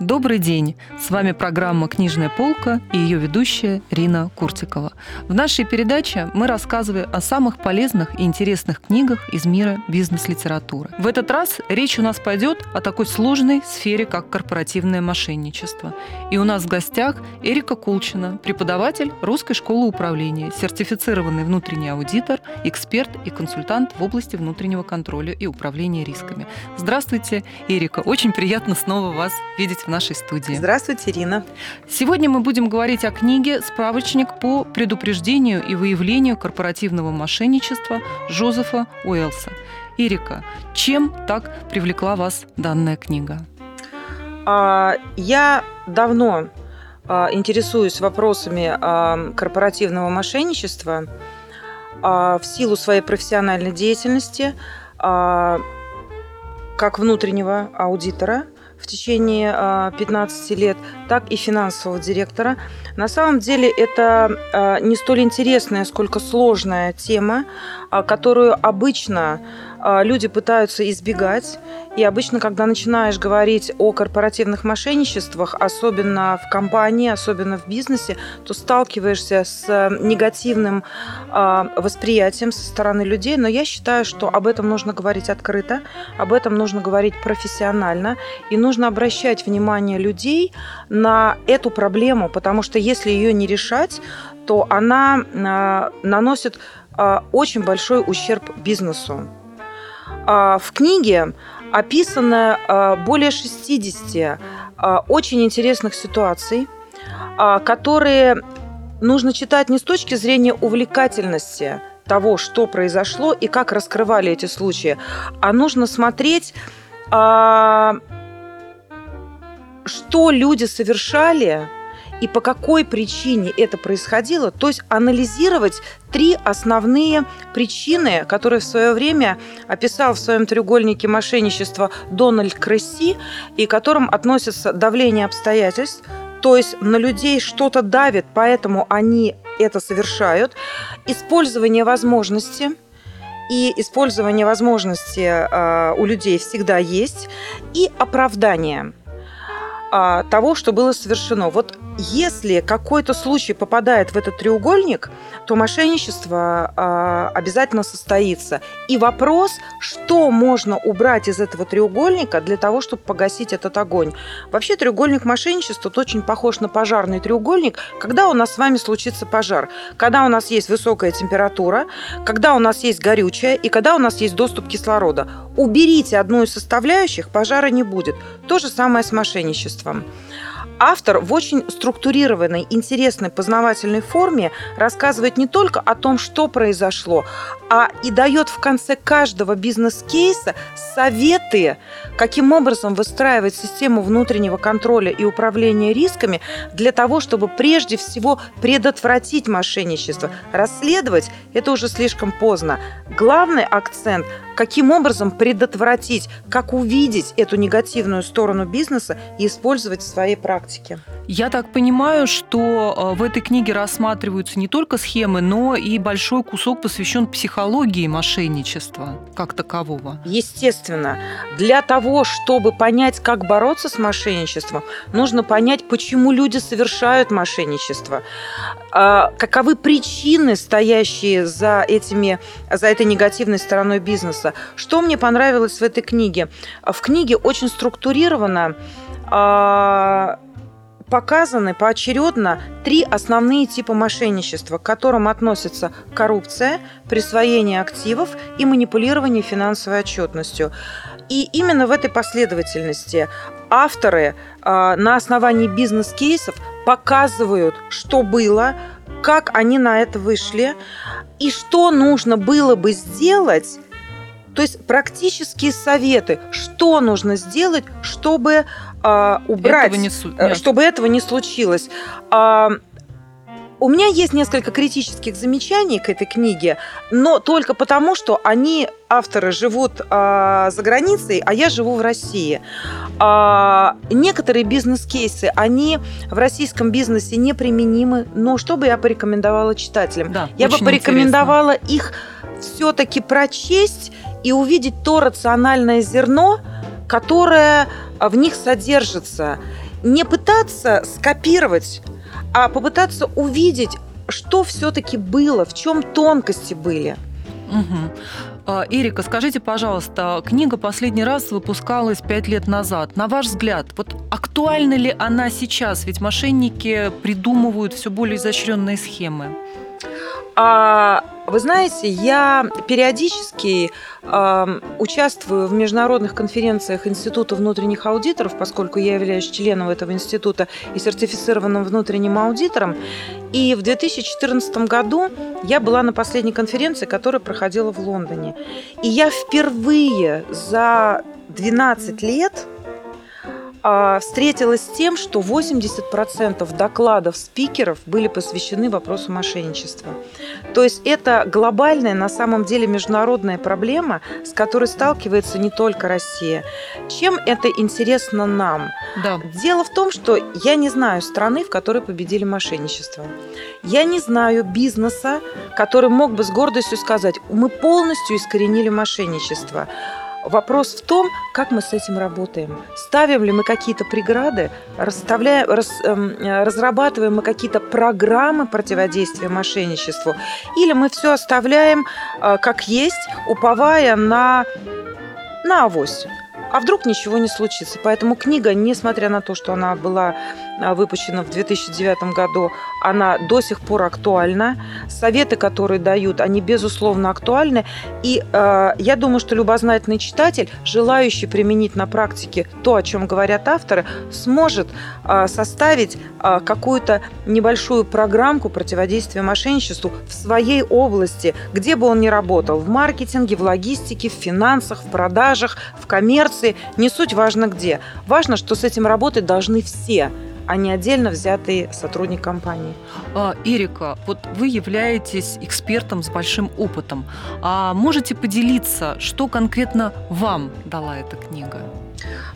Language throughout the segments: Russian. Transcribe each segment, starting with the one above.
Добрый день! С вами программа «Книжная полка» и ее ведущая Рина Куртикова. В нашей передаче мы рассказываем о самых полезных и интересных книгах из мира бизнес-литературы. В этот раз речь у нас пойдет о такой сложной сфере, как корпоративное мошенничество. И у нас в гостях Эрика Кулчина, преподаватель Русской школы управления, сертифицированный внутренний аудитор, эксперт и консультант в области внутреннего контроля и управления рисками. Здравствуйте, Эрика! Очень приятно снова вас видеть в нашей студии. Здравствуйте, Ирина. Сегодня мы будем говорить о книге «Справочник по предупреждению и выявлению корпоративного мошенничества» Жозефа Уэлса. Эрика, чем так привлекла вас данная книга? А, я давно а, интересуюсь вопросами а, корпоративного мошенничества в силу своей профессиональной деятельности как внутреннего аудитора, в течение 15 а, лет, так и финансового директора. На самом деле это а, не столь интересная, сколько сложная тема, а, которую обычно люди пытаются избегать. И обычно, когда начинаешь говорить о корпоративных мошенничествах, особенно в компании, особенно в бизнесе, то сталкиваешься с негативным восприятием со стороны людей. Но я считаю, что об этом нужно говорить открыто, об этом нужно говорить профессионально, и нужно обращать внимание людей на эту проблему, потому что если ее не решать, то она наносит очень большой ущерб бизнесу. А, в книге описано а, более 60 а, очень интересных ситуаций, которые нужно читать не с точки зрения увлекательности того, что произошло и как раскрывали эти случаи, а нужно смотреть, что люди совершали и по какой причине это происходило, то есть анализировать три основные причины, которые в свое время описал в своем треугольнике мошенничества Дональд Кресси, и к которым относятся давление обстоятельств, то есть на людей что-то давит, поэтому они это совершают, использование возможности, и использование возможности э, у людей всегда есть, и оправдание э, того, что было совершено. Вот если какой-то случай попадает в этот треугольник, то мошенничество э, обязательно состоится. И вопрос, что можно убрать из этого треугольника для того, чтобы погасить этот огонь. Вообще треугольник мошенничества очень похож на пожарный треугольник, когда у нас с вами случится пожар. Когда у нас есть высокая температура, когда у нас есть горючее и когда у нас есть доступ кислорода. Уберите одну из составляющих, пожара не будет. То же самое с мошенничеством. Автор в очень структурированной, интересной, познавательной форме рассказывает не только о том, что произошло, а и дает в конце каждого бизнес-кейса советы, каким образом выстраивать систему внутреннего контроля и управления рисками для того, чтобы прежде всего предотвратить мошенничество. Расследовать – это уже слишком поздно. Главный акцент – каким образом предотвратить, как увидеть эту негативную сторону бизнеса и использовать в своей практике. Я так понимаю, что э, в этой книге рассматриваются не только схемы, но и большой кусок посвящен психологии мошенничества как такового. Естественно, для того, чтобы понять, как бороться с мошенничеством, нужно понять, почему люди совершают мошенничество, а, каковы причины, стоящие за, этими, за этой негативной стороной бизнеса. Что мне понравилось в этой книге? В книге очень структурировано а, показаны поочередно три основные типа мошенничества, к которым относятся коррупция, присвоение активов и манипулирование финансовой отчетностью. И именно в этой последовательности авторы э, на основании бизнес-кейсов показывают, что было, как они на это вышли и что нужно было бы сделать то есть практические советы, что нужно сделать, чтобы э, убрать, этого не, э, чтобы этого не случилось. Э, у меня есть несколько критических замечаний к этой книге, но только потому, что они, авторы, живут э, за границей, а я живу в России. Э, некоторые бизнес-кейсы, они в российском бизнесе неприменимы, но что бы я порекомендовала читателям? Да, я бы порекомендовала их все-таки прочесть и увидеть то рациональное зерно, которое в них содержится. Не пытаться скопировать, а попытаться увидеть, что все-таки было, в чем тонкости были. А, Эрика, скажите, пожалуйста, книга последний раз выпускалась пять лет назад. На ваш взгляд, вот актуальна ли она сейчас? Ведь мошенники придумывают все более изощренные схемы. А, вы знаете, я периодически э, участвую в международных конференциях Института внутренних аудиторов, поскольку я являюсь членом этого института и сертифицированным внутренним аудитором. И в 2014 году я была на последней конференции, которая проходила в Лондоне. И я впервые за 12 лет встретилась с тем, что 80% докладов спикеров были посвящены вопросу мошенничества. То есть это глобальная, на самом деле, международная проблема, с которой сталкивается не только Россия. Чем это интересно нам? Да. Дело в том, что я не знаю страны, в которой победили мошенничество. Я не знаю бизнеса, который мог бы с гордостью сказать, мы полностью искоренили мошенничество. Вопрос в том, как мы с этим работаем. Ставим ли мы какие-то преграды, расставляем, рас, эм, разрабатываем мы какие-то программы противодействия мошенничеству, или мы все оставляем э, как есть, уповая на, на авось. А вдруг ничего не случится? Поэтому книга, несмотря на то, что она была а, выпущена в 2009 году, она до сих пор актуальна. Советы, которые дают, они безусловно актуальны. И э, я думаю, что любознательный читатель, желающий применить на практике то, о чем говорят авторы, сможет э, составить э, какую-то небольшую программку противодействия мошенничеству в своей области, где бы он ни работал, в маркетинге, в логистике, в финансах, в продажах, в коммерции. Не суть важно где. Важно, что с этим работать должны все а не отдельно взятый сотрудник компании. А, Эрика, вот вы являетесь экспертом с большим опытом. А можете поделиться, что конкретно вам дала эта книга?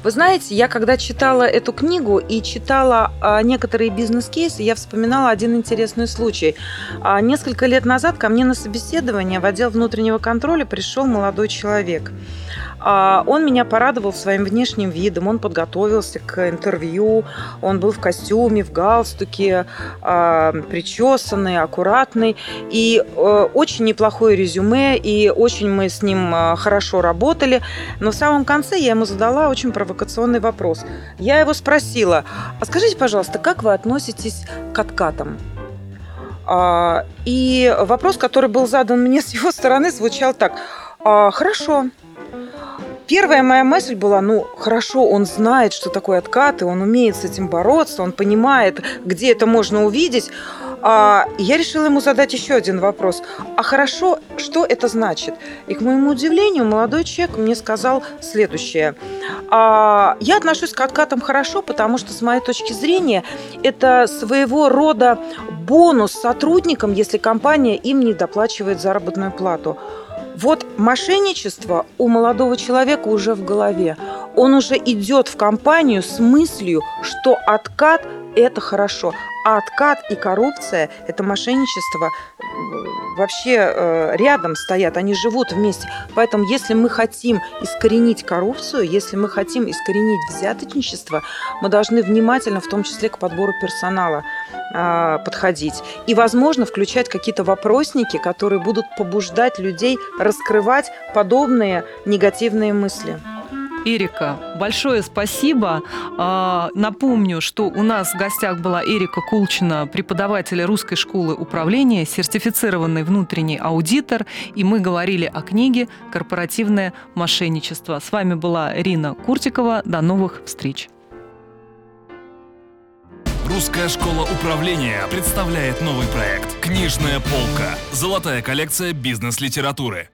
Вы знаете, я когда читала эту книгу и читала а, некоторые бизнес-кейсы, я вспоминала один интересный случай. А, несколько лет назад ко мне на собеседование в отдел внутреннего контроля пришел молодой человек. А, он меня порадовал своим внешним видом, он подготовился к интервью, он был в костюме, в галстуке, а, причесанный, аккуратный, и э, очень неплохое резюме, и очень мы с ним а, хорошо работали. Но в самом конце я ему задала очень провокационный вопрос. Я его спросила, а скажите, пожалуйста, как вы относитесь к откатам? И вопрос, который был задан мне с его стороны, звучал так. Хорошо, Первая моя мысль была, ну, хорошо, он знает, что такое откаты, он умеет с этим бороться, он понимает, где это можно увидеть. А я решила ему задать еще один вопрос. А хорошо, что это значит? И к моему удивлению, молодой человек мне сказал следующее. А, я отношусь к откатам хорошо, потому что, с моей точки зрения, это своего рода бонус сотрудникам, если компания им не доплачивает заработную плату. Вот мошенничество у молодого человека уже в голове. Он уже идет в компанию с мыслью, что откат – это хорошо. А откат и коррупция – это мошенничество вообще э, рядом стоят, они живут вместе. Поэтому если мы хотим искоренить коррупцию, если мы хотим искоренить взяточничество, мы должны внимательно, в том числе к подбору персонала, э, подходить. И, возможно, включать какие-то вопросники, которые будут побуждать людей раскрывать подобные негативные мысли. Эрика, большое спасибо. А, напомню, что у нас в гостях была Эрика Кулчина, преподаватель русской школы управления, сертифицированный внутренний аудитор, и мы говорили о книге «Корпоративное мошенничество». С вами была Рина Куртикова. До новых встреч. Русская школа управления представляет новый проект «Книжная полка. Золотая коллекция бизнес-литературы».